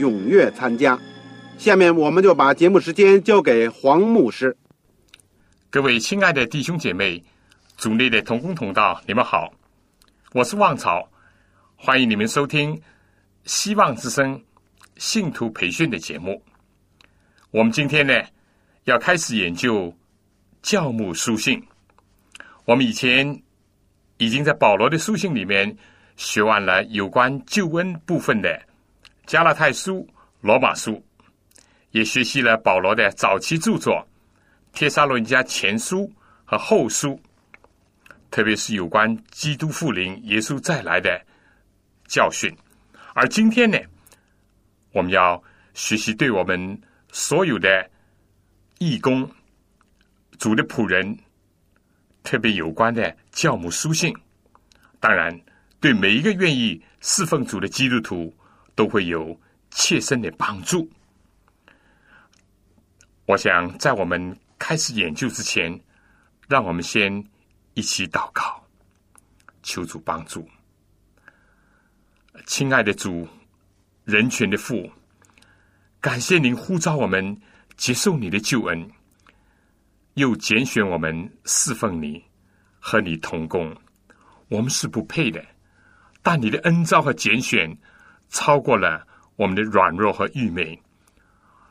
踊跃参加。下面我们就把节目时间交给黄牧师。各位亲爱的弟兄姐妹、组内的同工同道，你们好，我是旺草，欢迎你们收听希望之声信徒培训的节目。我们今天呢，要开始研究教牧书信。我们以前已经在保罗的书信里面学完了有关救恩部分的加拉太书、罗马书，也学习了保罗的早期著作《帖撒罗尼迦前书》和后书，特别是有关基督复临、耶稣再来的教训。而今天呢，我们要学习对我们所有的义工、主的仆人。特别有关的教母书信，当然对每一个愿意侍奉主的基督徒都会有切身的帮助。我想在我们开始研究之前，让我们先一起祷告，求主帮助。亲爱的主，人权的父，感谢您呼召我们接受你的救恩。又拣选我们侍奉你，和你同工，我们是不配的，但你的恩召和拣选超过了我们的软弱和愚昧。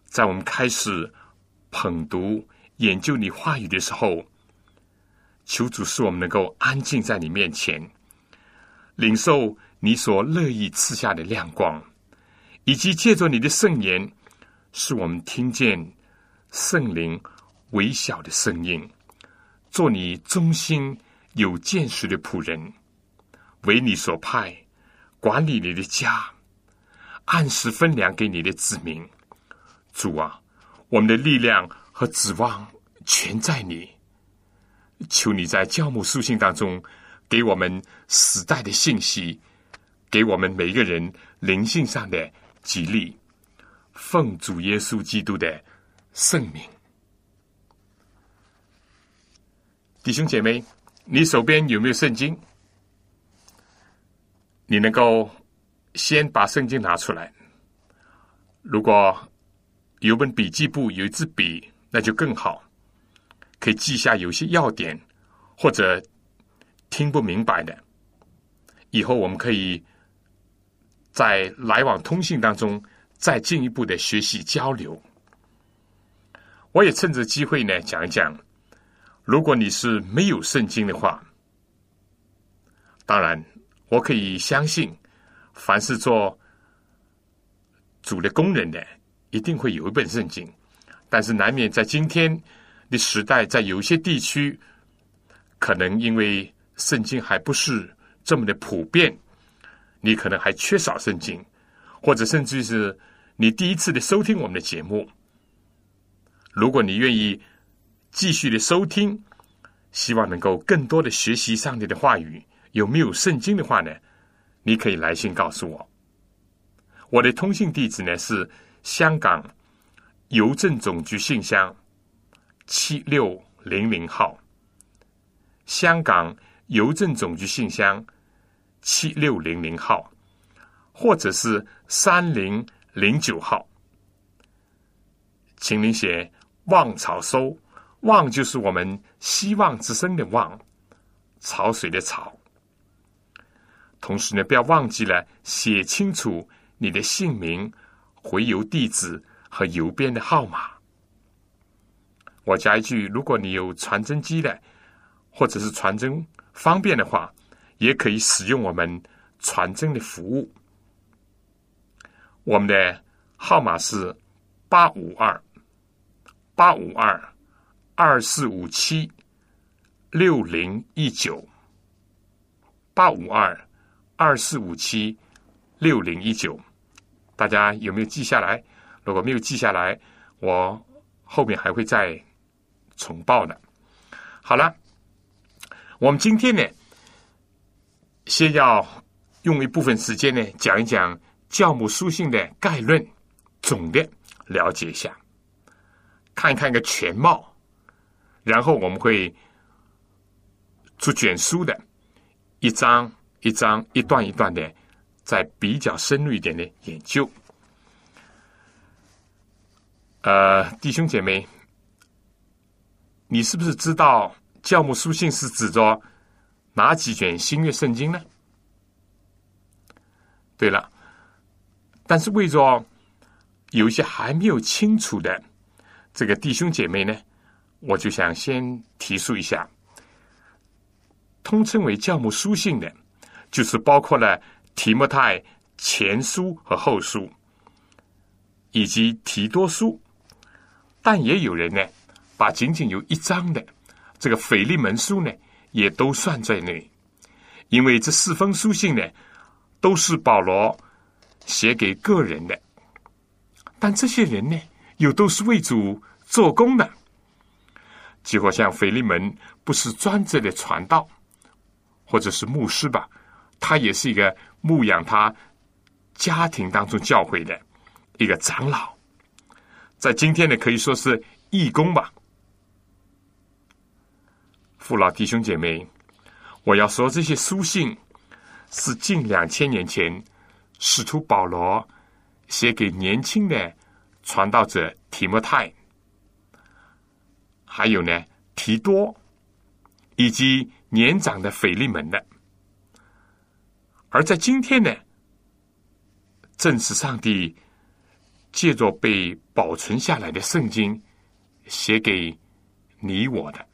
在我们开始捧读、研究你话语的时候，求主使我们能够安静在你面前，领受你所乐意赐下的亮光，以及借着你的圣言，使我们听见圣灵。微小的声音，做你忠心有见识的仆人，为你所派，管理你的家，按时分粮给你的子民。主啊，我们的力量和指望全在你。求你在教母书信当中，给我们时代的信息，给我们每一个人灵性上的激励。奉主耶稣基督的圣名。弟兄姐妹，你手边有没有圣经？你能够先把圣经拿出来。如果有本笔记簿，有一支笔，那就更好，可以记下有些要点，或者听不明白的，以后我们可以在来往通信当中再进一步的学习交流。我也趁着机会呢，讲一讲。如果你是没有圣经的话，当然我可以相信，凡是做主的工人的，一定会有一本圣经。但是难免在今天的时代，在有些地区，可能因为圣经还不是这么的普遍，你可能还缺少圣经，或者甚至是你第一次的收听我们的节目。如果你愿意。继续的收听，希望能够更多的学习上帝的话语。有没有圣经的话呢？你可以来信告诉我。我的通信地址呢是香港邮政总局信箱七六零零号。香港邮政总局信箱七六零零号，或者是三零零九号，请您写“望草收”。望就是我们希望之声的望，潮水的潮。同时呢，不要忘记了写清楚你的姓名、回邮地址和邮编的号码。我加一句：如果你有传真机的，或者是传真方便的话，也可以使用我们传真的服务。我们的号码是八五二八五二二四五七六零一九八五二二四五七六零一九，大家有没有记下来？如果没有记下来，我后面还会再重报的。好了，我们今天呢，先要用一部分时间呢，讲一讲。教母书信的概论，总的了解一下，看一看个全貌，然后我们会出卷书的，一章一章、一段一段的，再比较深入一点的研究。呃，弟兄姐妹，你是不是知道教母书信是指着哪几卷新约圣经呢？对了。但是为着有一些还没有清楚的这个弟兄姐妹呢，我就想先提述一下，通称为教母书信的，就是包括了提摩太前书和后书，以及提多书，但也有人呢，把仅仅有一章的这个腓利门书呢，也都算在内，因为这四封书信呢，都是保罗。写给个人的，但这些人呢，又都是为主做工的。就好像腓利门，不是专职的传道，或者是牧师吧，他也是一个牧养他家庭当中教会的一个长老，在今天呢，可以说是义工吧。父老弟兄姐妹，我要说这些书信是近两千年前。使徒保罗写给年轻的传道者提摩太，还有呢提多，以及年长的腓利门的。而在今天呢，正是上帝借着被保存下来的圣经写给你我的，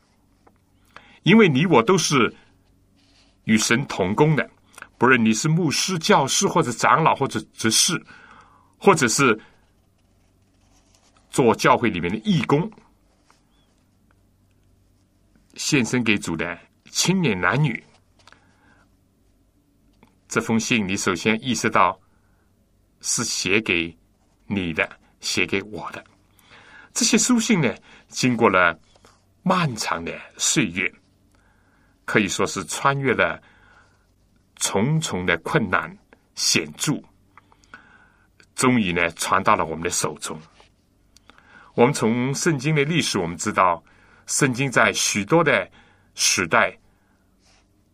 因为你我都是与神同工的。不论你是牧师、教师，或者长老，或者执事，或者是做教会里面的义工，献身给主的青年男女，这封信你首先意识到是写给你的，写给我的。这些书信呢，经过了漫长的岁月，可以说是穿越了。重重的困难险阻，终于呢传到了我们的手中。我们从圣经的历史，我们知道，圣经在许多的时代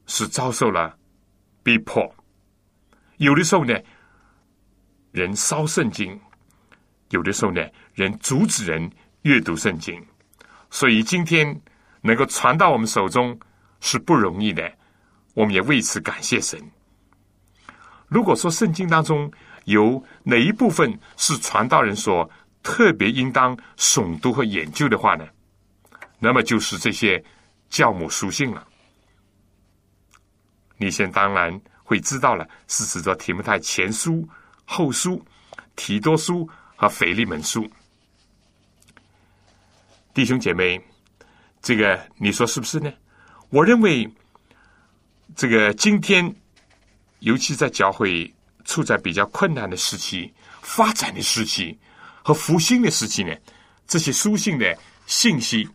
是遭受了逼迫，有的时候呢，人烧圣经；有的时候呢，人阻止人阅读圣经。所以今天能够传到我们手中是不容易的。我们也为此感谢神。如果说圣经当中有哪一部分是传道人所特别应当诵读和研究的话呢？那么就是这些教母书信了。你现当然会知道了，是指着提摩太前书、后书、提多书和腓利门书。弟兄姐妹，这个你说是不是呢？我认为。这个今天，尤其在教会处在比较困难的时期、发展的时期和复兴的时期呢，这些书信的信息，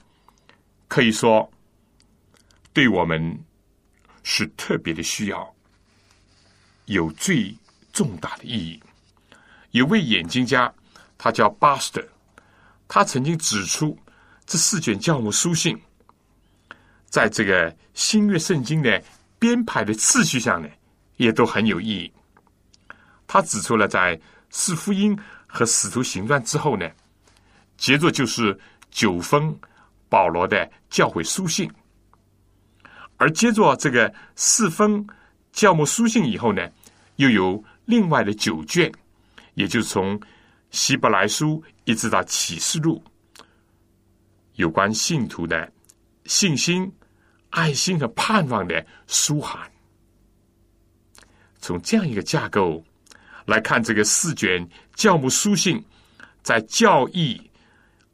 可以说对我们是特别的需要，有最重大的意义。有位眼镜家，他叫巴斯特，他曾经指出，这四卷教母书信，在这个新约圣经的。编排的次序上呢，也都很有意义。他指出了，在四福音和使徒行传之后呢，接着就是九封保罗的教会书信，而接着这个四封教母书信以后呢，又有另外的九卷，也就是从希伯来书一直到启示录，有关信徒的信心、爱心和盼望的书函。从这样一个架构来看，这个四卷教牧书信在教义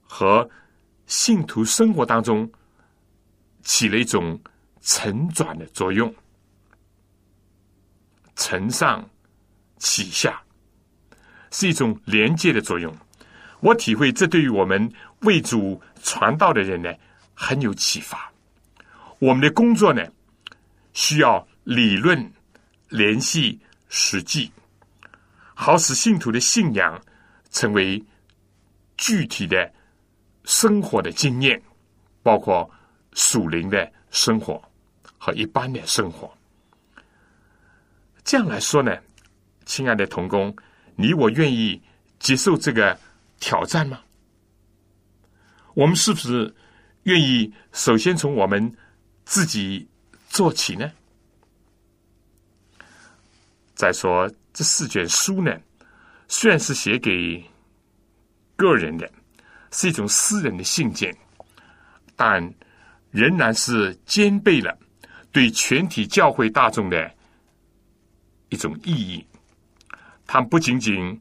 和信徒生活当中起了一种承转的作用，承上启下，是一种连接的作用。我体会这对于我们为主传道的人呢很有启发。我们的工作呢需要理论。联系实际，好使信徒的信仰成为具体的生活的经验，包括属灵的生活和一般的生活。这样来说呢，亲爱的童工，你我愿意接受这个挑战吗？我们是不是愿意首先从我们自己做起呢？再说，这四卷书呢，虽然是写给个人的，是一种私人的信件，但仍然是兼备了对全体教会大众的一种意义。它不仅仅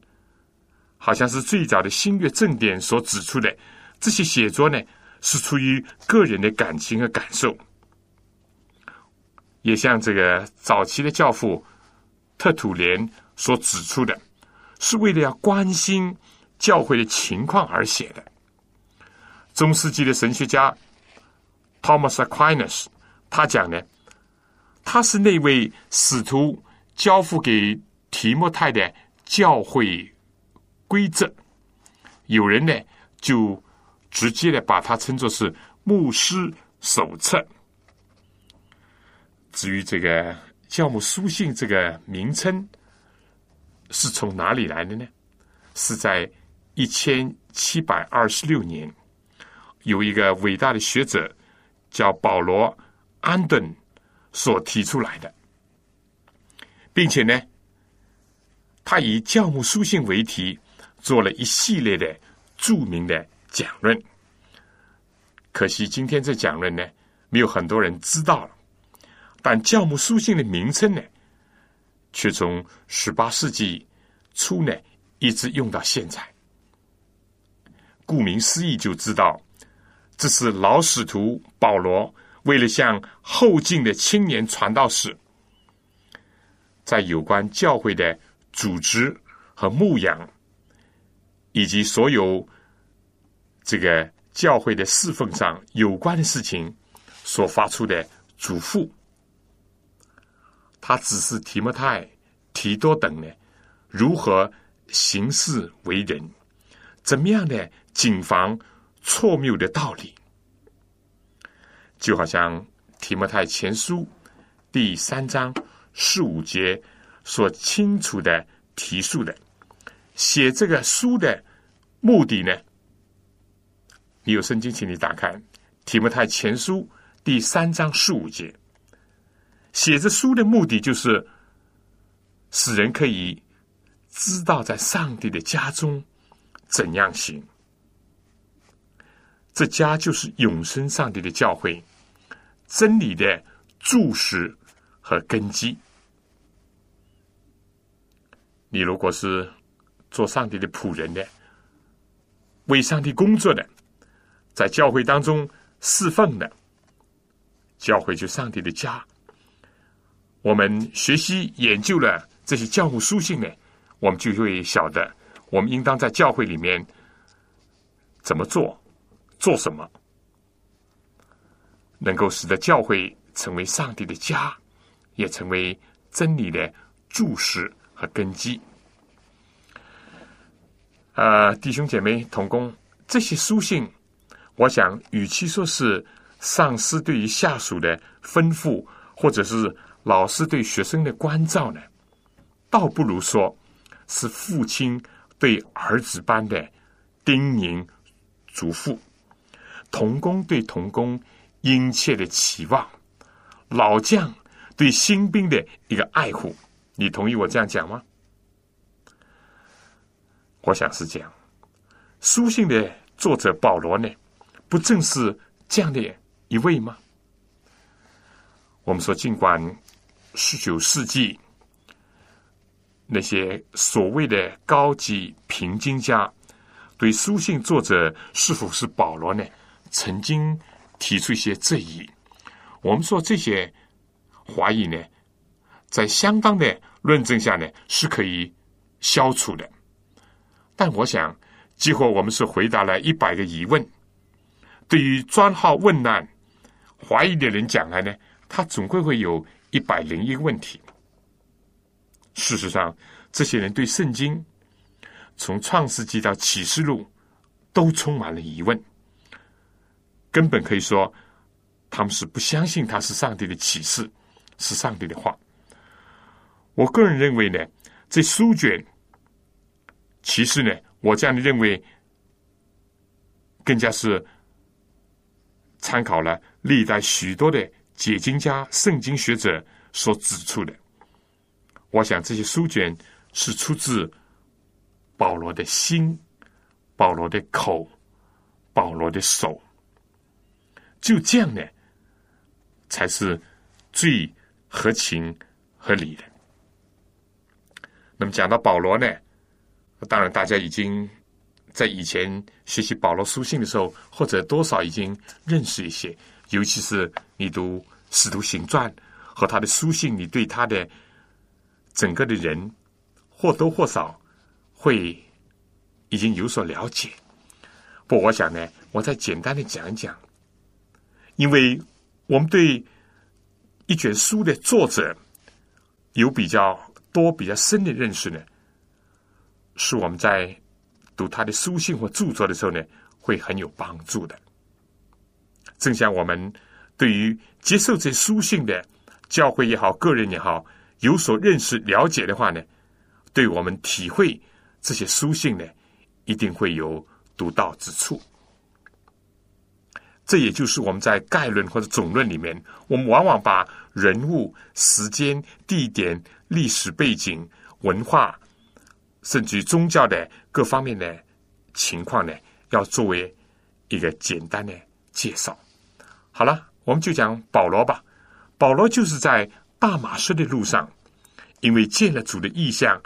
好像是最早的新月正典所指出的，这些写作呢，是出于个人的感情和感受，也像这个早期的教父。特土莲所指出的，是为了要关心教会的情况而写的。中世纪的神学家 Thomas Aquinas 他讲呢，他是那位使徒交付给提莫泰的教会规则。有人呢就直接的把它称作是牧师手册。至于这个。教母书信这个名称是从哪里来的呢？是在一千七百二十六年，有一个伟大的学者叫保罗·安顿所提出来的，并且呢，他以教母书信为题做了一系列的著名的讲论。可惜今天这讲论呢，没有很多人知道了。但教母书信的名称呢，却从十八世纪初呢一直用到现在。顾名思义，就知道这是老使徒保罗为了向后进的青年传道士，在有关教会的组织和牧养，以及所有这个教会的侍奉上有关的事情所发出的嘱咐。他指示提摩太、提多等呢，如何行事为人，怎么样的谨防错谬的道理，就好像提摩太前书第三章四五节所清楚的提述的，写这个书的目的呢？你有圣经，请你打开提摩太前书第三章十五节。写这书的目的，就是使人可以知道在上帝的家中怎样行。这家就是永生上帝的教会，真理的注释和根基。你如果是做上帝的仆人的，为上帝工作的，在教会当中侍奉的，教会就上帝的家。我们学习研究了这些教务书信呢，我们就会晓得，我们应当在教会里面怎么做，做什么，能够使得教会成为上帝的家，也成为真理的注释和根基。呃，弟兄姐妹同工，这些书信，我想与其说是上司对于下属的吩咐，或者是。老师对学生的关照呢，倒不如说是父亲对儿子般的叮咛嘱咐，童工对童工殷切的期望，老将对新兵的一个爱护。你同意我这样讲吗？我想是这样。书信的作者保罗呢，不正是这样的一位吗？我们说，尽管十九世纪那些所谓的高级评金家对书信作者是否是保罗呢，曾经提出一些质疑。我们说这些怀疑呢，在相当的论证下呢，是可以消除的。但我想。几乎我们是回答了一百个疑问。对于专好问难、怀疑的人讲来呢，他总归会有一百零一个问题。事实上，这些人对圣经从创世纪到启示录都充满了疑问，根本可以说他们是不相信他是上帝的启示，是上帝的话。我个人认为呢，这书卷其实呢。我这样的认为，更加是参考了历代许多的解经家、圣经学者所指出的。我想这些书卷是出自保罗的心、保罗的口、保罗的手，就这样呢，才是最合情合理的。那么讲到保罗呢？当然，大家已经在以前学习保罗书信的时候，或者多少已经认识一些。尤其是你读《使徒行传》和他的书信，你对他的整个的人或多或少会已经有所了解。不，我想呢，我再简单的讲一讲，因为我们对一卷书的作者有比较多、比较深的认识呢。是我们在读他的书信或著作的时候呢，会很有帮助的。正像我们对于接受这书信的教会也好、个人也好有所认识、了解的话呢，对我们体会这些书信呢，一定会有独到之处。这也就是我们在概论或者总论里面，我们往往把人物、时间、地点、历史背景、文化。甚至宗教的各方面的情况呢，要作为一个简单的介绍。好了，我们就讲保罗吧。保罗就是在大马士的路上，因为见了主的意象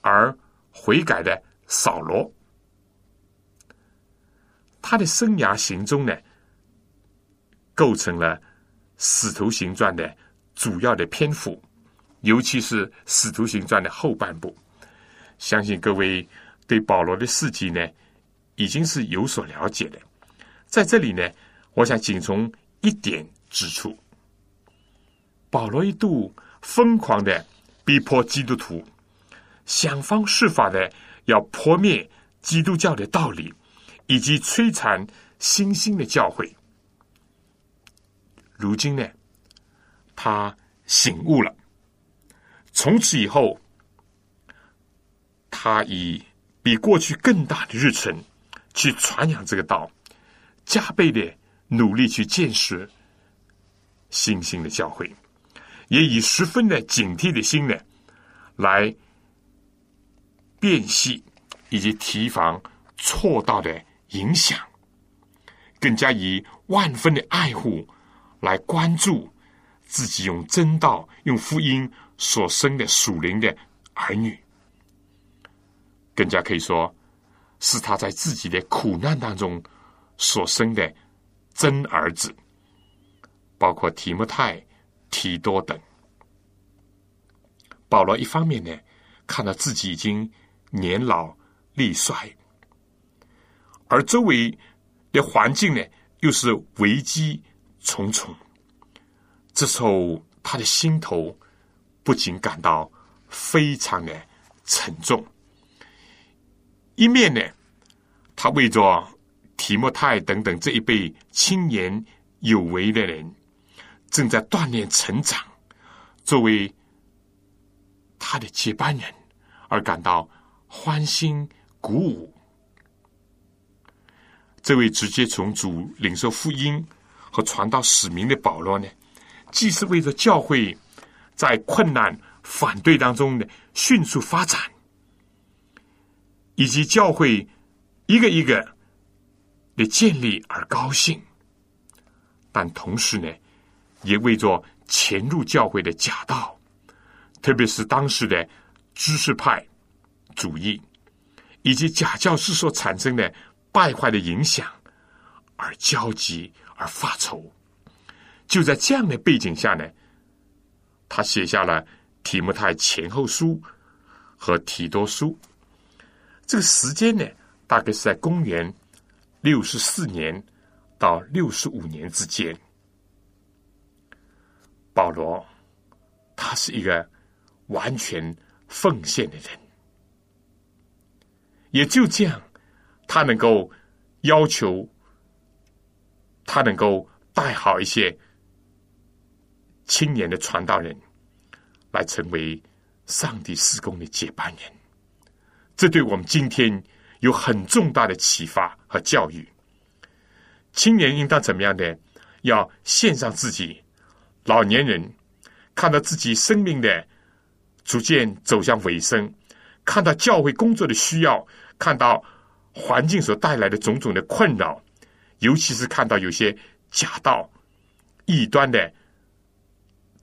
而悔改的扫罗。他的生涯行踪呢，构成了《使徒行传》的主要的篇幅，尤其是《使徒行传》的后半部。相信各位对保罗的事迹呢，已经是有所了解的。在这里呢，我想仅从一点指出：保罗一度疯狂的逼迫基督徒，想方设法的要破灭基督教的道理，以及摧残新兴的教会。如今呢，他醒悟了，从此以后。他以比过去更大的日程去传扬这个道，加倍的努力去见识新兴的教会，也以十分的警惕的心呢，来辨析以及提防错道的影响，更加以万分的爱护来关注自己用真道、用福音所生的属灵的儿女。更加可以说，是他在自己的苦难当中所生的真儿子，包括提摩太、提多等。保罗一方面呢，看到自己已经年老力衰，而周围的环境呢，又是危机重重。这时候，他的心头不仅感到非常的沉重。一面呢，他为着提莫泰等等这一辈青年有为的人，正在锻炼成长，作为他的接班人而感到欢欣鼓舞。这位直接从主领受福音和传道使命的保罗呢，既是为着教会在困难反对当中的迅速发展。以及教会一个一个的建立而高兴，但同时呢，也为着潜入教会的假道，特别是当时的知识派主义以及假教师所产生的败坏的影响而焦急而发愁。就在这样的背景下呢，他写下了《提摩太前后书》和《提多书》。这个时间呢，大概是在公元六十四年到六十五年之间。保罗，他是一个完全奉献的人，也就这样，他能够要求，他能够带好一些。青年的传道人来成为上帝施工的接班人，这对我们今天有很重大的启发和教育。青年应当怎么样呢？要献上自己。老年人看到自己生命的逐渐走向尾声，看到教会工作的需要，看到环境所带来的种种的困扰，尤其是看到有些假道、异端的。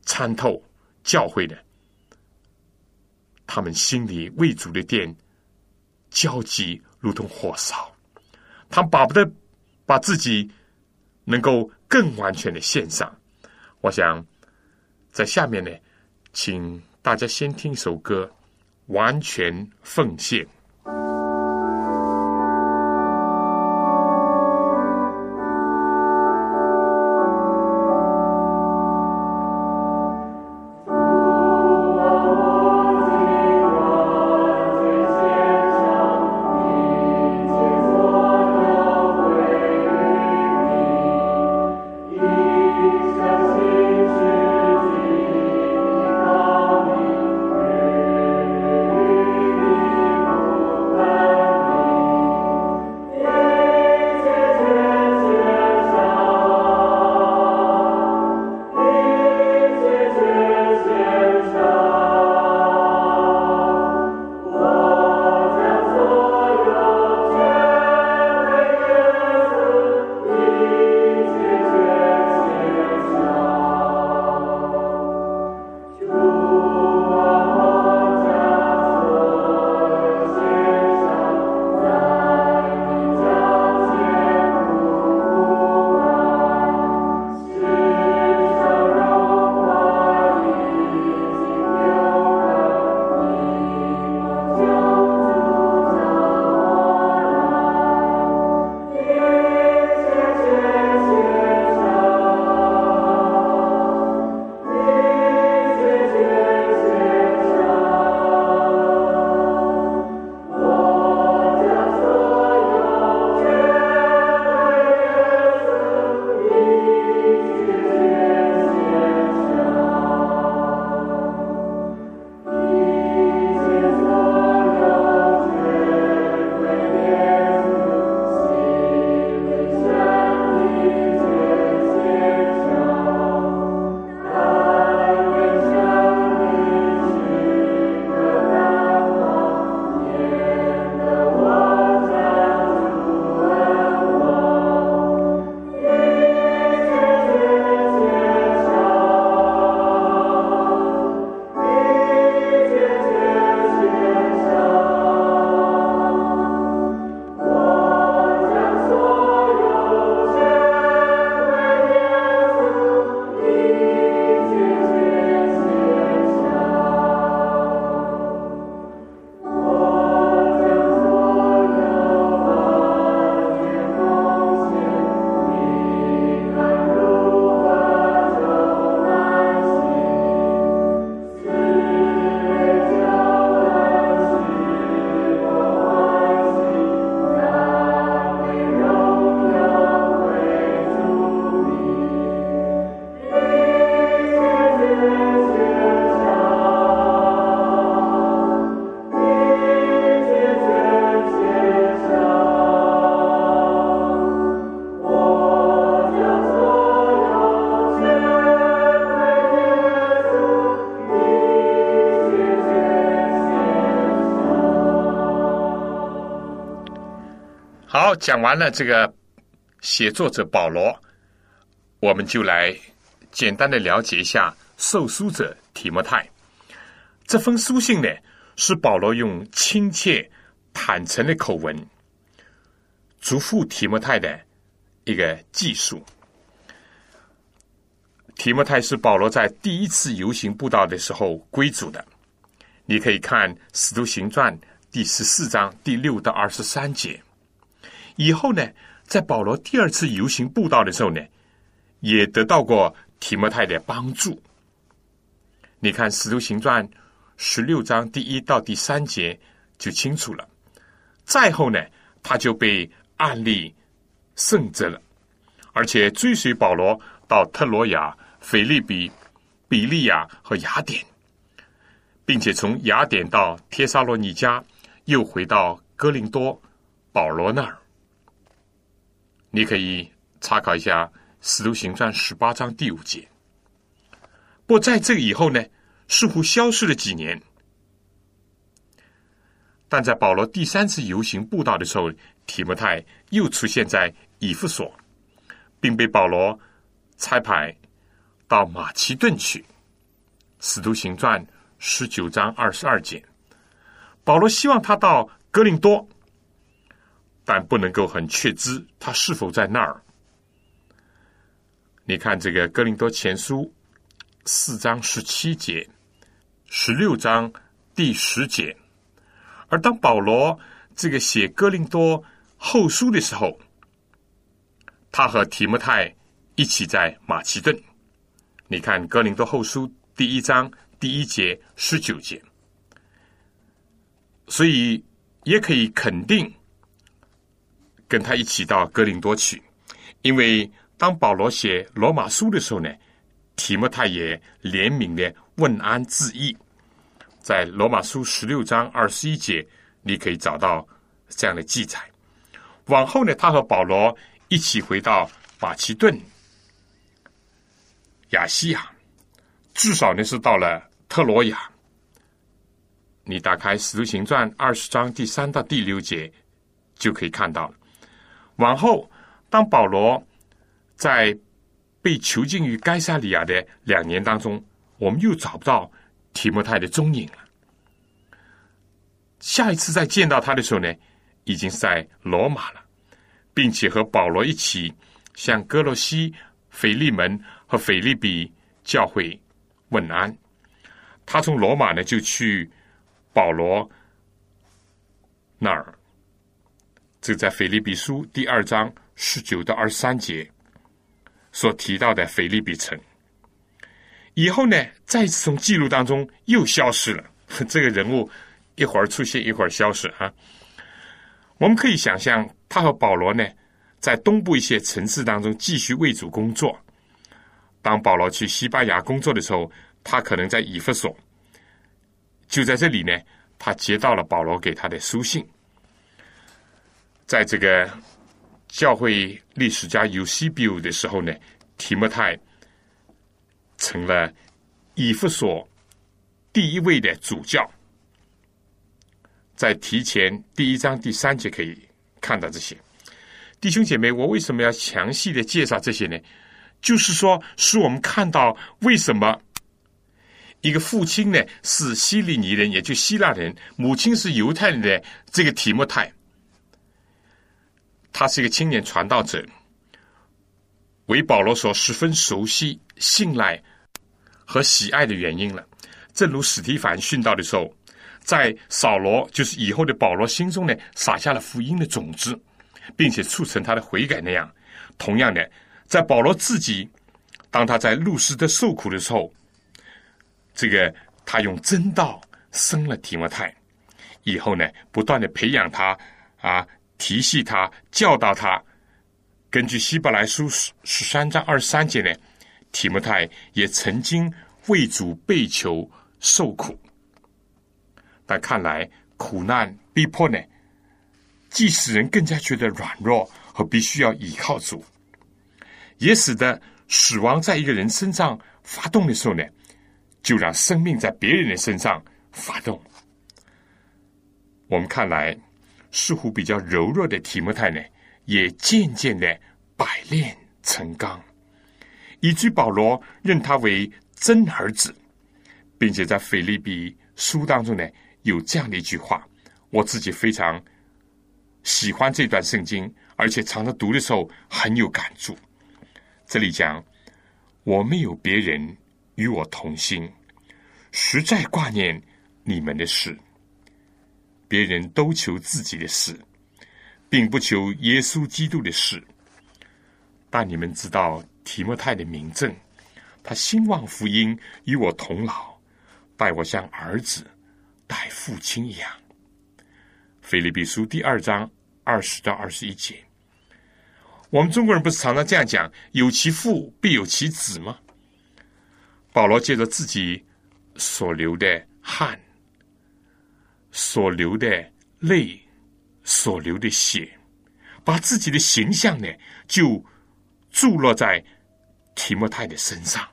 参透教会的，他们心里为主的殿焦急如同火烧，他们巴不得把自己能够更完全的献上。我想在下面呢，请大家先听一首歌，《完全奉献》。讲完了这个写作者保罗，我们就来简单的了解一下受书者提摩太。这封书信呢，是保罗用亲切、坦诚的口吻，嘱咐提摩太的一个技术。提摩太是保罗在第一次游行布道的时候归主的。你可以看《使徒行传》第十四章第六到二十三节。以后呢，在保罗第二次游行布道的时候呢，也得到过提摩太的帮助。你看《使徒行传》十六章第一到第三节就清楚了。再后呢，他就被案例圣责了，而且追随保罗到特罗亚。腓利比、比利亚和雅典，并且从雅典到帖撒罗尼迦，又回到哥林多保罗那儿。你可以参考一下《使徒行传》十八章第五节。不过在这以后呢，似乎消失了几年。但在保罗第三次游行布道的时候，提摩太又出现在以弗所，并被保罗差派。到马其顿去，《使徒行传》十九章二十二节，保罗希望他到格林多，但不能够很确知他是否在那儿。你看这个《格林多前书》四章十七节、十六章第十节，而当保罗这个写《哥林多后书》的时候，他和提摩太一起在马其顿。你看《哥林多后书》第一章第一节十九节，所以也可以肯定跟他一起到哥林多去，因为当保罗写罗马书的时候呢，提摩太也怜悯的问安致意，在罗马书十六章二十一节，你可以找到这样的记载。往后呢，他和保罗一起回到马其顿。亚细亚，至少呢是到了特罗亚。你打开《使徒行传》二十章第三到第六节，就可以看到了。往后，当保罗在被囚禁于该萨利亚的两年当中，我们又找不到提摩太的踪影了。下一次再见到他的时候呢，已经是在罗马了，并且和保罗一起向哥罗西、腓利门。和腓利比教会问安，他从罗马呢就去保罗那儿，这在腓利比书第二章十九到二十三节所提到的腓利比城。以后呢，再次从记录当中又消失了。这个人物一会儿出现，一会儿消失啊。我们可以想象，他和保罗呢，在东部一些城市当中继续为主工作。当保罗去西班牙工作的时候，他可能在以弗所。就在这里呢，他接到了保罗给他的书信。在这个教会历史家尤西比乌的时候呢，提摩太成了以弗所第一位的主教。在提前第一章第三节可以看到这些弟兄姐妹，我为什么要详细的介绍这些呢？就是说，使我们看到为什么一个父亲呢是希利尼人，也就希腊人；母亲是犹太人的这个提莫泰，他是一个青年传道者，为保罗所十分熟悉、信赖和喜爱的原因了。正如史提凡殉道的时候，在扫罗就是以后的保罗心中呢撒下了福音的种子，并且促成他的悔改那样，同样的。在保罗自己，当他在路斯的受苦的时候，这个他用真道生了提摩太，以后呢，不断的培养他啊，提系他，教导他。根据希伯来书十十三章二十三节呢，提摩太也曾经为主被囚受苦，但看来苦难逼迫呢，既使人更加觉得软弱和必须要依靠主。也使得死亡在一个人身上发动的时候呢，就让生命在别人的身上发动。我们看来，似乎比较柔弱的提摩太呢，也渐渐的百炼成钢，以至保罗认他为真儿子，并且在腓利比书当中呢，有这样的一句话，我自己非常喜欢这段圣经，而且常常读的时候很有感触。这里讲，我没有别人与我同心，实在挂念你们的事。别人都求自己的事，并不求耶稣基督的事。但你们知道提摩太的名证，他兴旺福音，与我同老，待我像儿子待父亲一样。腓立比书第二章二十到二十一节，我们中国人不是常常这样讲：“有其父必有其子”吗？保罗借着自己所流的汗。所流的泪，所流的血，把自己的形象呢，就注落在提莫泰的身上。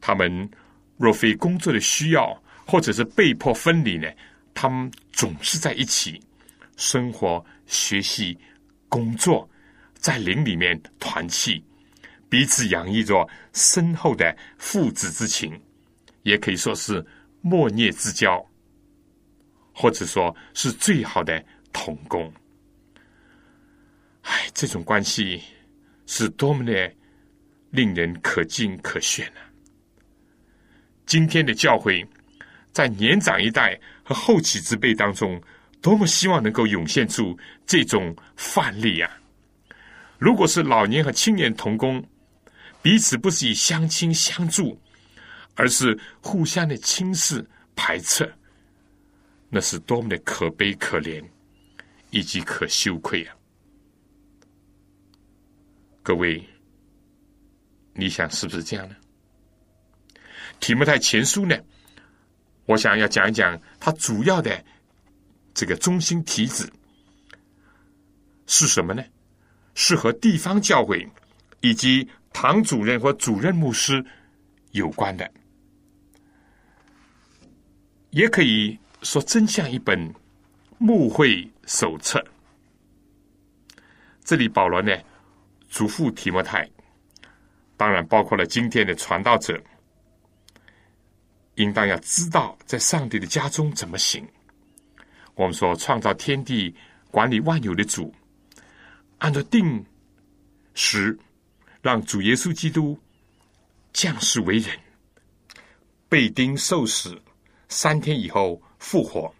他们若非工作的需要，或者是被迫分离呢，他们总是在一起生活、学习、工作，在灵里面团契，彼此洋溢着深厚的父子之情，也可以说是莫逆之交。或者说是最好的同工，哎，这种关系是多么的令人可敬可炫呢？今天的教会，在年长一代和后起之辈当中，多么希望能够涌现出这种范例啊！如果是老年和青年同工，彼此不是以相亲相助，而是互相的轻视排斥。那是多么的可悲可怜，以及可羞愧啊！各位，你想是不是这样呢？提摩太前书呢？我想要讲一讲它主要的这个中心题旨是什么呢？是和地方教会以及堂主任或主任牧师有关的，也可以。说真像一本牧会手册。这里保罗呢嘱咐提摩太，当然包括了今天的传道者，应当要知道在上帝的家中怎么行。我们说创造天地、管理万有的主，按照定时让主耶稣基督降世为人，被钉受死，三天以后。复活，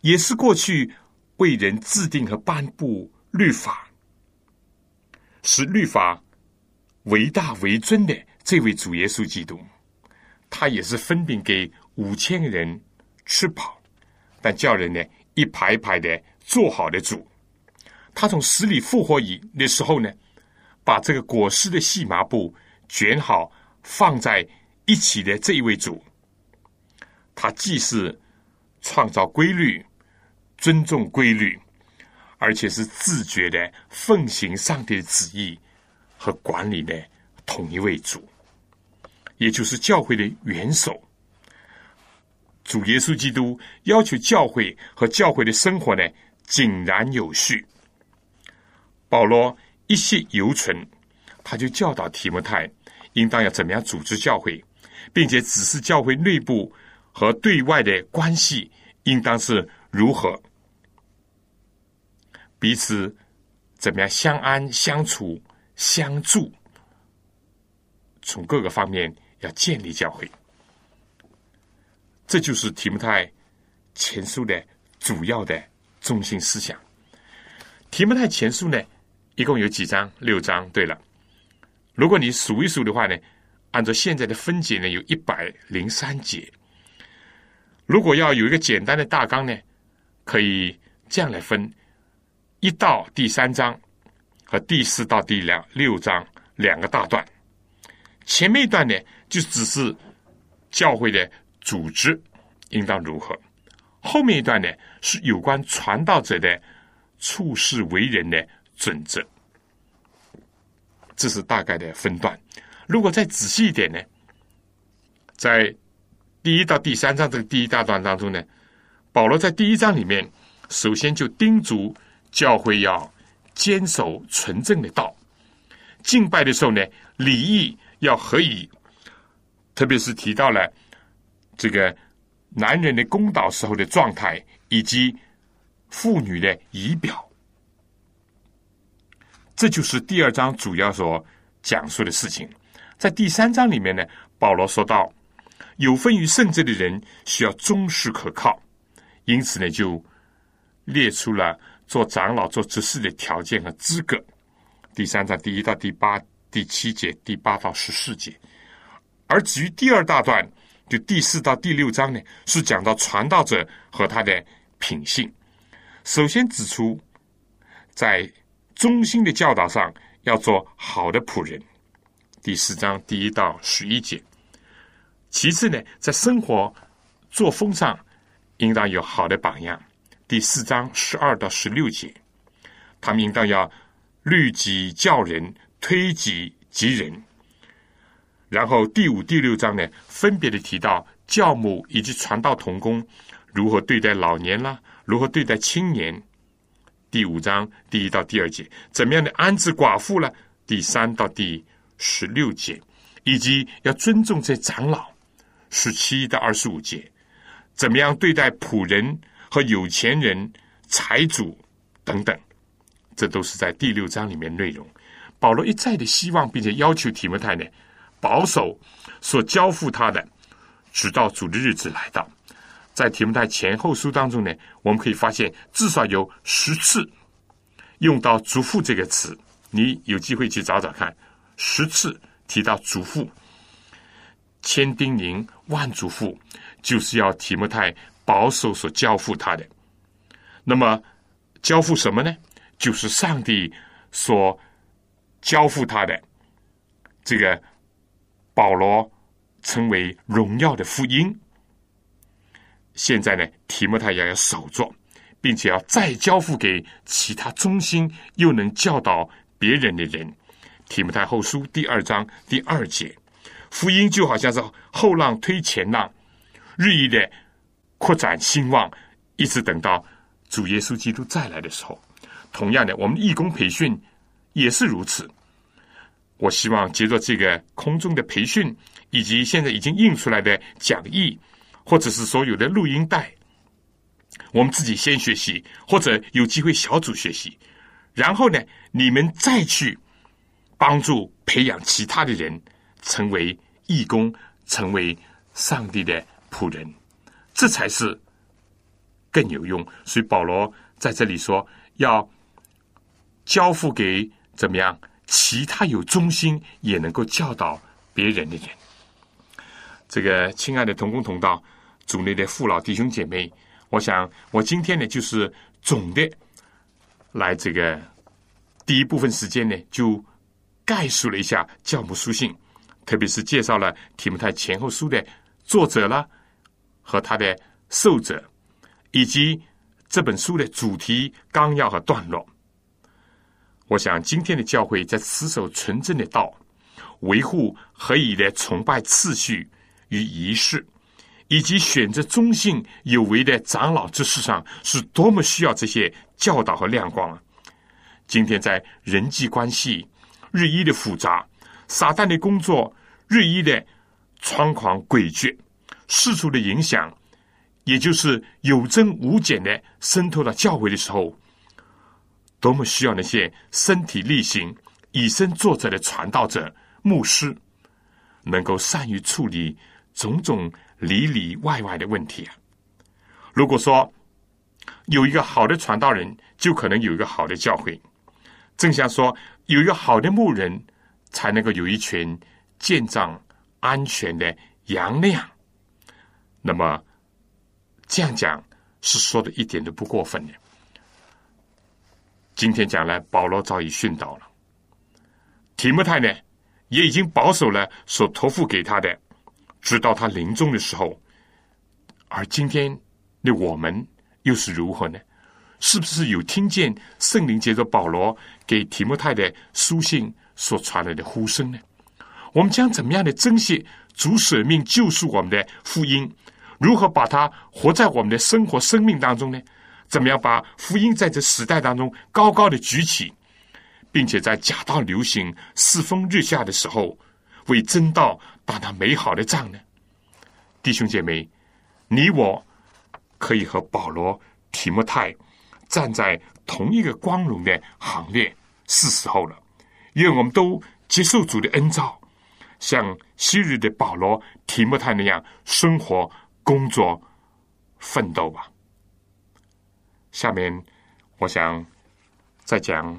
也是过去为人制定和颁布律法，使律法为大为尊的这位主耶稣基督，他也是分饼给五千人吃饱，但叫人呢一排排的做好的主。他从死里复活以的时候呢，把这个裹尸的细麻布卷好放在一起的这一位主。他既是创造规律、尊重规律，而且是自觉的奉行上帝的旨意和管理的统一为主，也就是教会的元首。主耶稣基督要求教会和教会的生活呢井然有序。保罗一息犹存，他就教导提摩太，应当要怎么样组织教会，并且指示教会内部。和对外的关系应当是如何？彼此怎么样相安相处、相助？从各个方面要建立教会，这就是提摩太前书的主要的中心思想。提摩太前书呢，一共有几章？六章。对了，如果你数一数的话呢，按照现在的分解呢，有一百零三节。如果要有一个简单的大纲呢，可以这样来分：一到第三章和第四到第两六章两个大段。前面一段呢，就只是教会的组织应当如何；后面一段呢，是有关传道者的处事为人的准则。这是大概的分段。如果再仔细一点呢，在第一到第三章这个第一大段当中呢，保罗在第一章里面，首先就叮嘱教会要坚守纯正的道，敬拜的时候呢，礼仪要合宜，特别是提到了这个男人的公道时候的状态，以及妇女的仪表。这就是第二章主要所讲述的事情。在第三章里面呢，保罗说到，有分于圣职的人需要忠实可靠，因此呢，就列出了做长老、做执事的条件和资格。第三章第一到第八、第七节、第八到十四节，而至于第二大段，就第四到第六章呢，是讲到传道者和他的品性。首先指出，在中心的教导上，要做好的仆人。第四章第一到十一节。其次呢，在生活作风上，应当有好的榜样。第四章十二到十六节，他们应当要律己教人，推己及人。然后第五、第六章呢，分别的提到教母以及传道童工如何对待老年啦，如何对待青年。第五章第一到第二节，怎么样的安置寡妇了？第三到第十六节，以及要尊重这长老，十七到二十五节，怎么样对待仆人和有钱人、财主等等，这都是在第六章里面内容。保罗一再的希望并且要求提摩太呢，保守所交付他的，直到主的日子来到。在提摩太前后书当中呢，我们可以发现至少有十次用到“祖父”这个词。你有机会去找找看，十次提到“祖父”，千叮咛万嘱咐，就是要提摩太保守所交付他的。那么，交付什么呢？就是上帝所交付他的这个保罗称为荣耀的福音。现在呢，提摩太也要守住，并且要再交付给其他忠心又能教导别人的人。提摩太后书第二章第二节，福音就好像是后浪推前浪，日益的扩展兴旺，一直等到主耶稣基督再来的时候。同样的，我们义工培训也是如此。我希望借着这个空中的培训，以及现在已经印出来的讲义。或者是所有的录音带，我们自己先学习，或者有机会小组学习，然后呢，你们再去帮助培养其他的人成为义工，成为上帝的仆人，这才是更有用。所以保罗在这里说，要交付给怎么样其他有忠心也能够教导别人的人。这个亲爱的同工同道。组内的父老弟兄姐妹，我想我今天呢，就是总的来这个第一部分时间呢，就概述了一下教母书信，特别是介绍了提摩太前后书的作者啦和他的受者，以及这本书的主题纲要和段落。我想今天的教会在持守纯正的道，维护合宜的崇拜次序与仪式。以及选择忠信有为的长老之事上，是多么需要这些教导和亮光啊！今天在人际关系日益的复杂，撒旦的工作日益的猖狂诡谲，世俗的影响，也就是有增无减的渗透到教会的时候，多么需要那些身体力行、以身作则的传道者、牧师，能够善于处理种种。里里外外的问题啊！如果说有一个好的传道人，就可能有一个好的教会。正像说，有一个好的牧人，才能够有一群健壮、安全的羊那样。那么这样讲是说的一点都不过分的。今天讲来，保罗早已训导了，提摩太呢也已经保守了所托付给他的。直到他临终的时候，而今天的我们又是如何呢？是不是有听见圣灵接着保罗给提摩太的书信所传来的呼声呢？我们将怎么样的珍惜主舍命救赎我们的福音？如何把它活在我们的生活生命当中呢？怎么样把福音在这时代当中高高的举起，并且在假道流行、世风日下的时候，为真道打那美好的仗呢？弟兄姐妹，你我可以和保罗、提摩太站在同一个光荣的行列，是时候了。愿我们都接受主的恩召，像昔日的保罗、提摩太那样生活、工作、奋斗吧。下面，我想在讲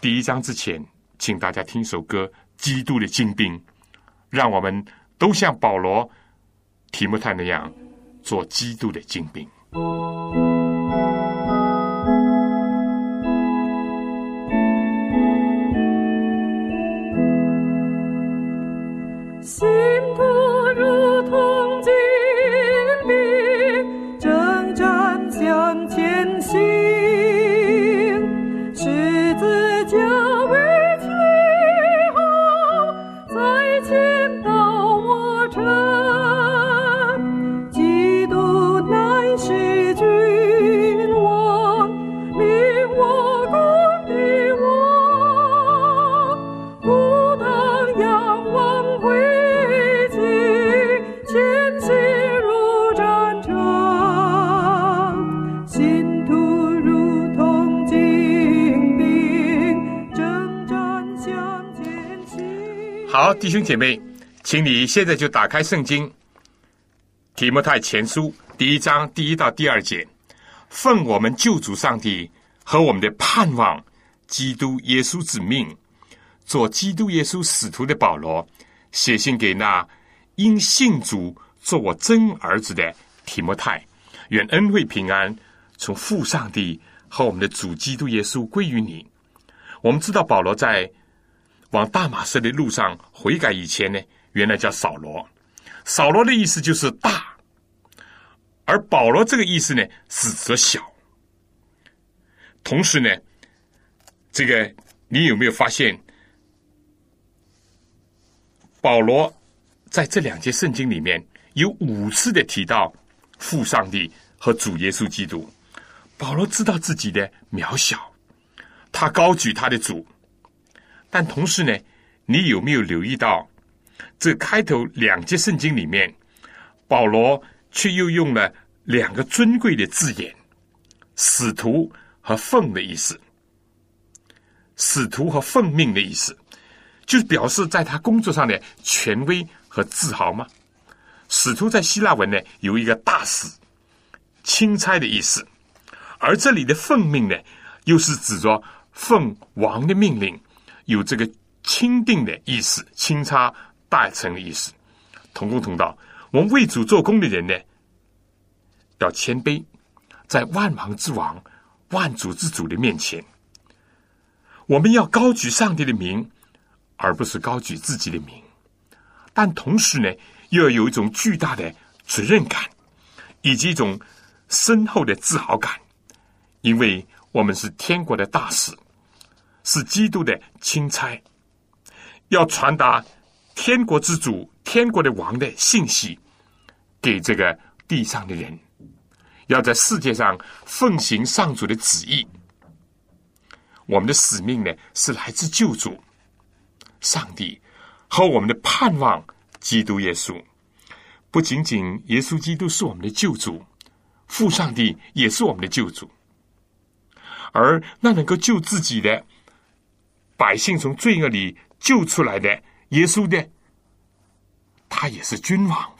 第一章之前，请大家听首歌《基督的精兵》，让我们都像保罗、提摩太那样做基督的精兵。弟兄姐妹，请你现在就打开圣经《提摩太前书》第一章第一到第二节，奉我们救主上帝和我们的盼望基督耶稣之命，做基督耶稣使徒的保罗，写信给那因信主做我真儿子的提摩太，愿恩惠平安从父上帝和我们的主基督耶稣归于你。我们知道保罗在。往大马士的路上悔改以前呢，原来叫扫罗。扫罗的意思就是大，而保罗这个意思呢是则小。同时呢，这个你有没有发现，保罗在这两节圣经里面有五次的提到父上帝和主耶稣基督。保罗知道自己的渺小，他高举他的主。但同时呢，你有没有留意到，这开头两节圣经里面，保罗却又用了两个尊贵的字眼：使徒和奉的意思。使徒和奉命的意思，就是表示在他工作上的权威和自豪吗？使徒在希腊文呢有一个大使、钦差的意思，而这里的奉命呢，又是指着奉王的命令。有这个钦定的意思，钦差代称的意思，同工同道。我们为主做工的人呢，要谦卑，在万王之王、万主之主的面前，我们要高举上帝的名，而不是高举自己的名。但同时呢，又要有一种巨大的责任感，以及一种深厚的自豪感，因为我们是天国的大使。是基督的钦差，要传达天国之主、天国的王的信息给这个地上的人，要在世界上奉行上主的旨意。我们的使命呢，是来自救主上帝和我们的盼望基督耶稣。不仅仅耶稣基督是我们的救主，父上帝也是我们的救主，而那能够救自己的。百姓从罪恶里救出来的耶稣的，他也是君王，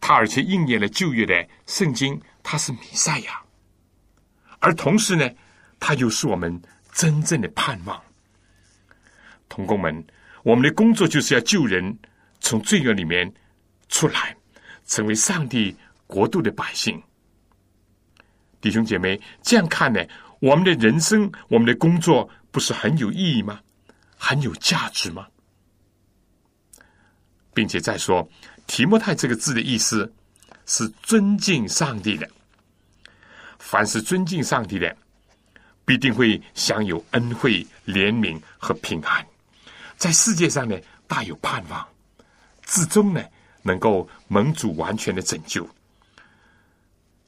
他而且应验了旧约的圣经，他是弥赛亚，而同时呢，他又是我们真正的盼望。同工们，我们的工作就是要救人从罪恶里面出来，成为上帝国度的百姓。弟兄姐妹，这样看呢，我们的人生，我们的工作。不是很有意义吗？很有价值吗？并且再说，提莫泰这个字的意思是尊敬上帝的。凡是尊敬上帝的，必定会享有恩惠、怜悯和平安，在世界上呢大有盼望，至终呢能够蒙主完全的拯救。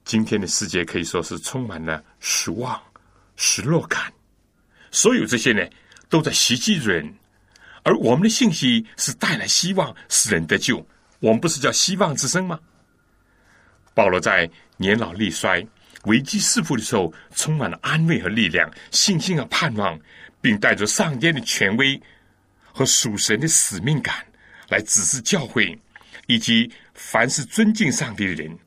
今天的世界可以说是充满了失望、失落感，所有这些呢，都在袭击人。而我们的信息是带来希望，使人得救。我们不是叫希望之声吗？保罗在年老力衰、危机四伏的时候，充满了安慰和力量、信心和盼望，并带着上天的权威和属神的使命感来指示教会以及凡是尊敬上帝的人。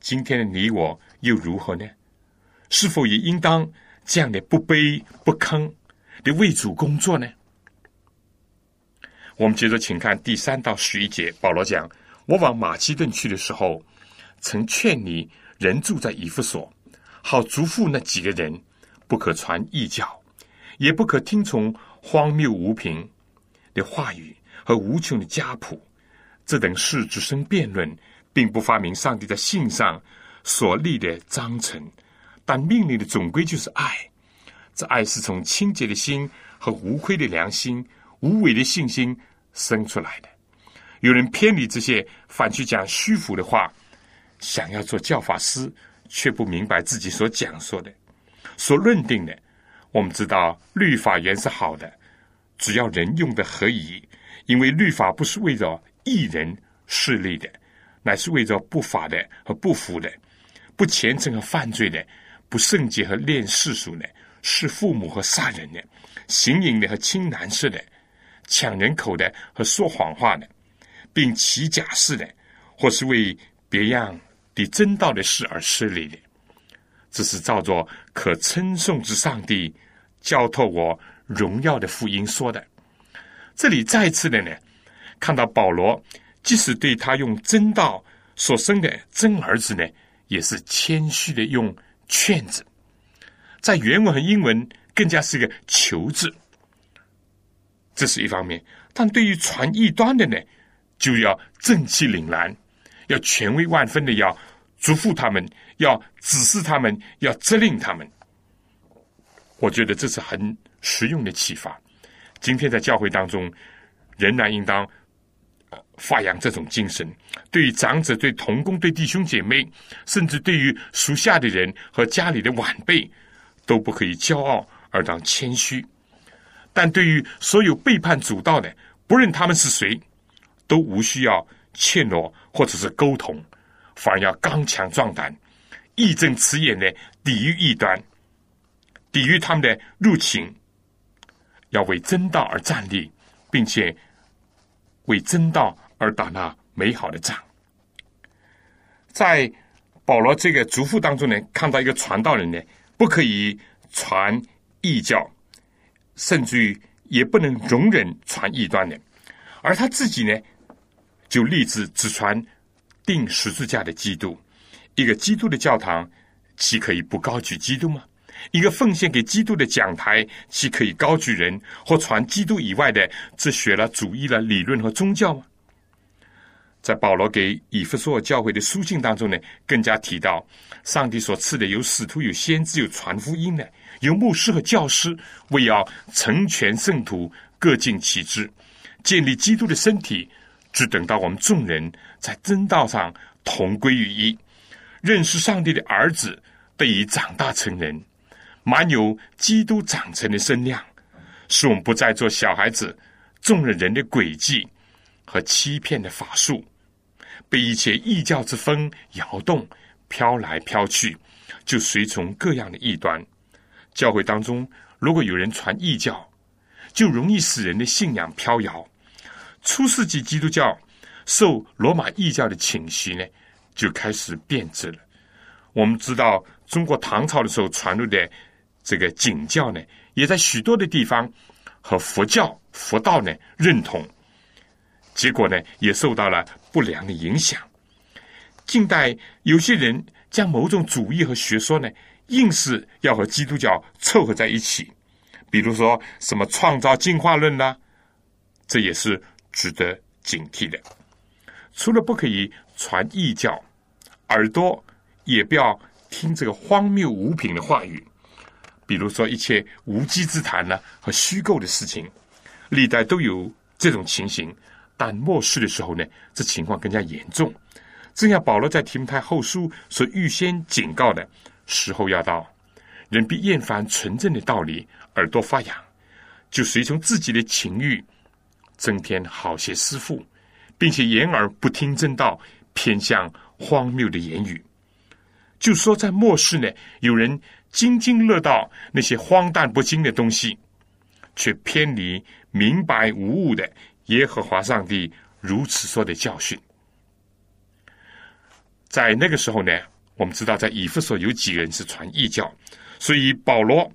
今天的你我又如何呢？是否也应当这样的不卑不吭的为主工作呢？我们接着请看第三到十一节，保罗讲：“我往马其顿去的时候，曾劝你人住在以弗所，好嘱咐那几个人，不可传异教，也不可听从荒谬无凭的话语和无穷的家谱，这等事只生辩论，并不发明上帝在信上所立的章程。但命令的总归就是爱，这爱是从清洁的心和无愧的良心、无伪的信心。”生出来的，有人偏离这些，反去讲虚浮的话，想要做教法师，却不明白自己所讲说的、所认定的。我们知道律法原是好的，只要人用的合宜，因为律法不是为着一人势力的，乃是为着不法的和不服的、不虔诚和犯罪的、不圣洁和恋世俗呢、是父母和杀人的、行淫的和亲男色的。抢人口的和说谎话的，并起假誓的，或是为别样的真道的事而失礼的，这是照着可称颂之上帝教托我荣耀的福音说的。这里再次的呢，看到保罗即使对他用真道所生的真儿子呢，也是谦虚的用劝字，在原文和英文更加是一个求字。这是一方面，但对于传异端的呢，就要正气凛然，要权威万分的要嘱咐他们，要指示他们，要责令他们。我觉得这是很实用的启发。今天在教会当中，仍然应当发扬这种精神。对于长者、对同工、对弟兄姐妹，甚至对于属下的人和家里的晚辈，都不可以骄傲，而当谦虚。但对于所有背叛主道的，不论他们是谁，都无需要怯懦或者是沟通，反而要刚强壮胆，义正辞严的抵御异端，抵御他们的入侵，要为真道而站立，并且为真道而打那美好的仗。在保罗这个嘱咐当中呢，看到一个传道人呢，不可以传异教。甚至于也不能容忍传异端的，而他自己呢，就立志只传定十字架的基督。一个基督的教堂，岂可以不高举基督吗？一个奉献给基督的讲台，岂可以高举人或传基督以外的哲学了、主义了、理论和宗教吗？在保罗给以弗所教会的书信当中呢，更加提到，上帝所赐的有使徒、有先知、有传福音的。有牧师和教师，为要成全圣徒，各尽其职，建立基督的身体，只等到我们众人在真道上同归于一，认识上帝的儿子，得以长大成人，满有基督长成的身量，使我们不再做小孩子，中了人的诡计和欺骗的法术，被一切异教之风摇动，飘来飘去，就随从各样的异端。教会当中，如果有人传异教，就容易使人的信仰飘摇。初世纪基督教受罗马异教的侵袭呢，就开始变质了。我们知道，中国唐朝的时候传入的这个景教呢，也在许多的地方和佛教、佛道呢认同，结果呢，也受到了不良的影响。近代有些人将某种主义和学说呢。硬是要和基督教凑合在一起，比如说什么创造进化论啦，这也是值得警惕的。除了不可以传异教，耳朵也不要听这个荒谬无品的话语，比如说一切无稽之谈呢和虚构的事情，历代都有这种情形，但末世的时候呢，这情况更加严重。正像保罗在提摩太后书所预先警告的时候要到，人必厌烦纯正的道理，耳朵发痒，就随从自己的情欲，增添好些师傅，并且言而不听正道，偏向荒谬的言语。就说在末世呢，有人津津乐道那些荒诞不经的东西，却偏离明白无误的耶和华上帝如此说的教训。在那个时候呢，我们知道在以弗所有几个人是传异教，所以保罗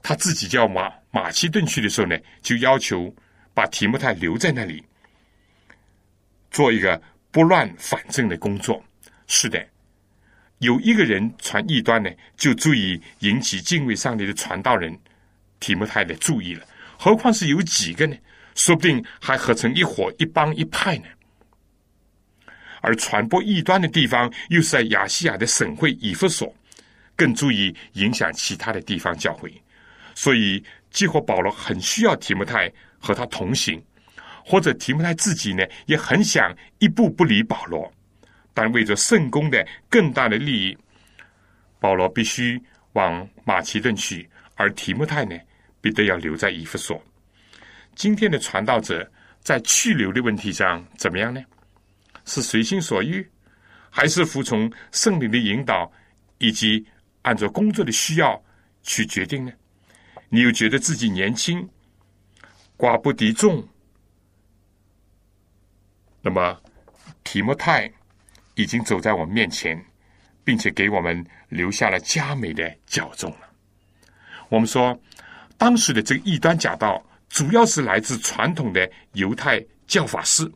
他自己叫马马其顿去的时候呢，就要求把提摩太留在那里，做一个不乱反正的工作。是的，有一个人传异端呢，就足以引起敬畏上帝的传道人提摩太的注意了。何况是有几个呢？说不定还合成一伙、一帮、一派呢。而传播异端的地方又是在亚细亚的省会以弗所，更注意影响其他的地方教会。所以，几乎保罗很需要提摩太和他同行，或者提摩太自己呢也很想一步不离保罗，但为着圣公的更大的利益，保罗必须往马其顿去，而提摩太呢，必得要留在以弗所。今天的传道者在去留的问题上怎么样呢？是随心所欲，还是服从圣灵的引导，以及按照工作的需要去决定呢？你又觉得自己年轻，寡不敌众，那么提摩太已经走在我们面前，并且给我们留下了佳美的教宗了。我们说，当时的这个异端假道，主要是来自传统的犹太教法师。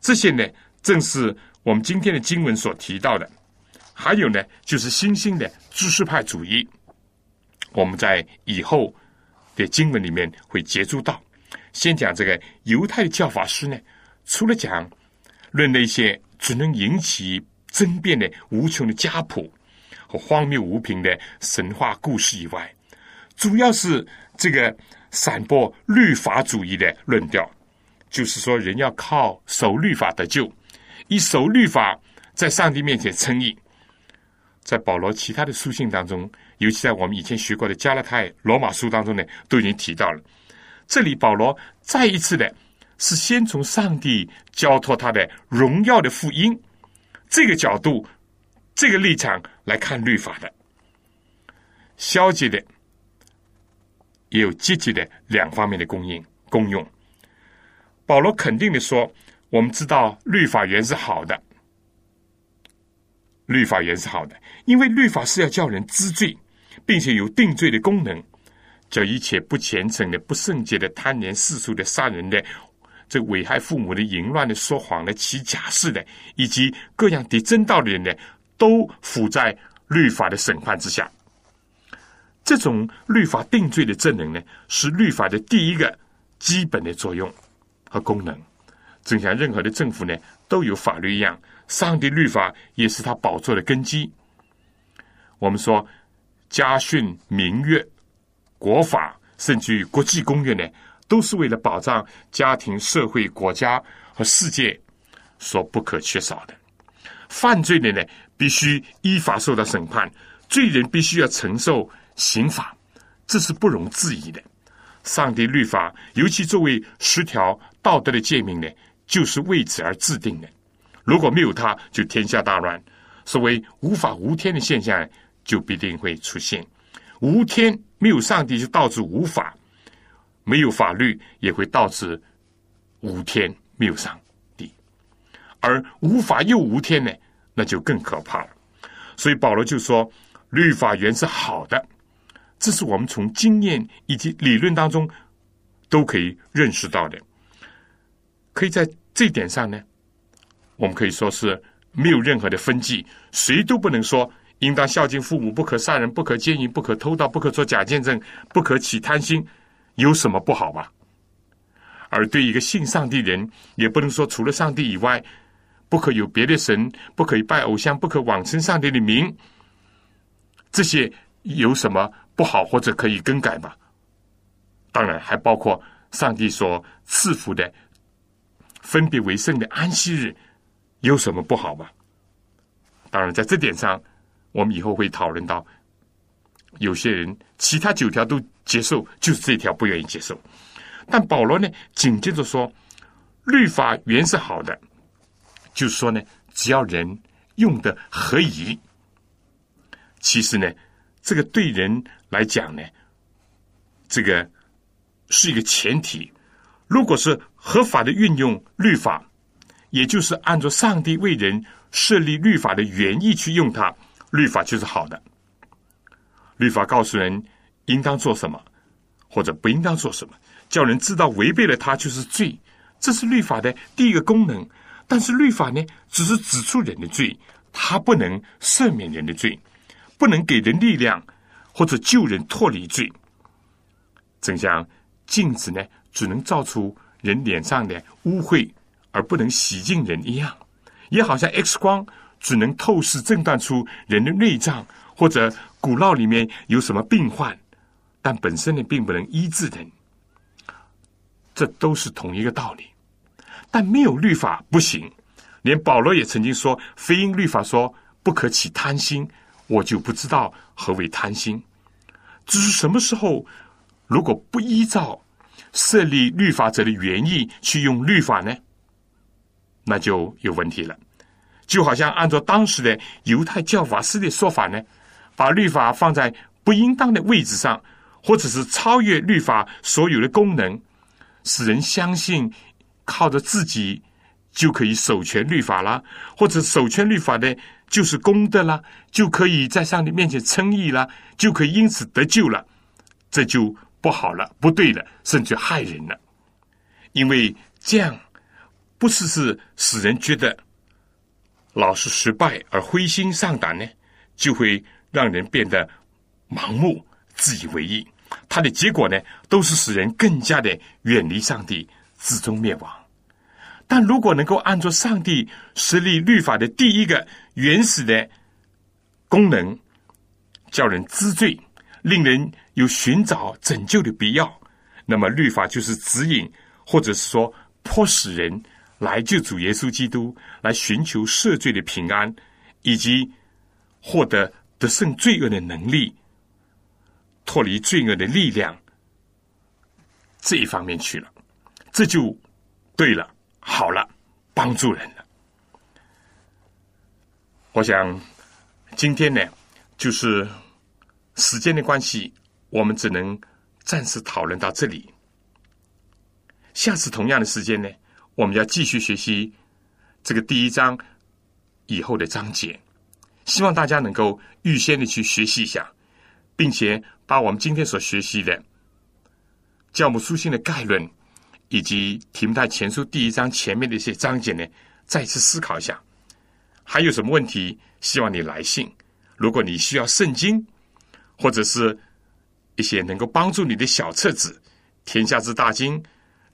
这些呢，正是我们今天的经文所提到的。还有呢，就是新兴的知识派主义。我们在以后的经文里面会接触到。先讲这个犹太教法师呢，除了讲论那些只能引起争辩的无穷的家谱和荒谬无凭的神话故事以外，主要是这个散播律法主义的论调。就是说，人要靠守律法得救，以守律法在上帝面前称义。在保罗其他的书信当中，尤其在我们以前学过的加拉太、罗马书当中呢，都已经提到了。这里保罗再一次的，是先从上帝交托他的荣耀的福音这个角度、这个立场来看律法的，消极的也有积极的两方面的供应功用。保罗肯定的说：“我们知道律法原是好的，律法原是好的，因为律法是要叫人知罪，并且有定罪的功能，叫一切不虔诚的、不圣洁的、贪恋世俗的、杀人的、这危害父母的、淫乱的、说谎的、起假誓的，以及各样的真道的人呢，都伏在律法的审判之下。这种律法定罪的正能呢，是律法的第一个基本的作用。”和功能，正像任何的政府呢都有法律一样，上帝律法也是他宝座的根基。我们说家训、民约、国法，甚至于国际公约呢，都是为了保障家庭、社会、国家和世界所不可缺少的。犯罪的呢，必须依法受到审判，罪人必须要承受刑法，这是不容置疑的。上帝律法，尤其作为十条道德的诫命呢，就是为此而制定的。如果没有它，就天下大乱。所谓无法无天的现象，就必定会出现。无天没有上帝，就导致无法；没有法律，也会导致无天没有上帝。而无法又无天呢，那就更可怕了。所以保罗就说，律法原是好的。这是我们从经验以及理论当中都可以认识到的。可以在这点上呢，我们可以说是没有任何的分际，谁都不能说应当孝敬父母，不可杀人，不可奸淫，不可偷盗，不可做假见证，不可起贪心，有什么不好吧？而对一个信上帝人，也不能说除了上帝以外，不可有别的神，不可以拜偶像，不可妄称上帝的名，这些有什么？不好或者可以更改吧，当然还包括上帝所赐福的分别为圣的安息日有什么不好吗？当然，在这点上，我们以后会讨论到，有些人其他九条都接受，就是这条不愿意接受。但保罗呢，紧接着说，律法原是好的，就是说呢，只要人用的合宜。其实呢，这个对人来讲呢，这个是一个前提。如果是合法的运用律法，也就是按照上帝为人设立律法的原意去用它，律法就是好的。律法告诉人应当做什么，或者不应当做什么，叫人知道违背了它就是罪，这是律法的第一个功能。但是律法呢，只是指出人的罪，它不能赦免人的罪。不能给人力量，或者救人脱离罪。正像镜子呢，只能照出人脸上的污秽，而不能洗净人一样；也好像 X 光只能透视诊断出人的内脏或者骨脑里面有什么病患，但本身呢，并不能医治人。这都是同一个道理。但没有律法不行。连保罗也曾经说：“非因律法说不可起贪心。”我就不知道何为贪心，只是什么时候，如果不依照设立律法者的原意去用律法呢？那就有问题了。就好像按照当时的犹太教法师的说法呢，把律法放在不应当的位置上，或者是超越律法所有的功能，使人相信靠着自己就可以守全律法啦，或者守全律法的。就是功德啦，就可以在上帝面前称义啦，就可以因此得救了，这就不好了，不对了，甚至害人了。因为这样不是是使人觉得老是失败而灰心丧胆呢，就会让人变得盲目、自以为意。它的结果呢，都是使人更加的远离上帝，自终灭亡。但如果能够按照上帝设立律法的第一个原始的功能，叫人知罪，令人有寻找拯救的必要，那么律法就是指引，或者是说迫使人来救主耶稣基督，来寻求赦罪的平安，以及获得得胜罪恶的能力，脱离罪恶的力量这一方面去了，这就对了。好了，帮助人了。我想今天呢，就是时间的关系，我们只能暂时讨论到这里。下次同样的时间呢，我们要继续学习这个第一章以后的章节。希望大家能够预先的去学习一下，并且把我们今天所学习的教母书信的概论。以及提摩太前书第一章前面的一些章节呢，再次思考一下，还有什么问题？希望你来信。如果你需要圣经，或者是一些能够帮助你的小册子，《天下之大经》《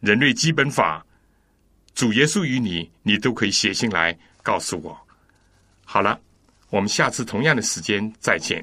人类基本法》《主耶稣与你》，你都可以写信来告诉我。好了，我们下次同样的时间再见。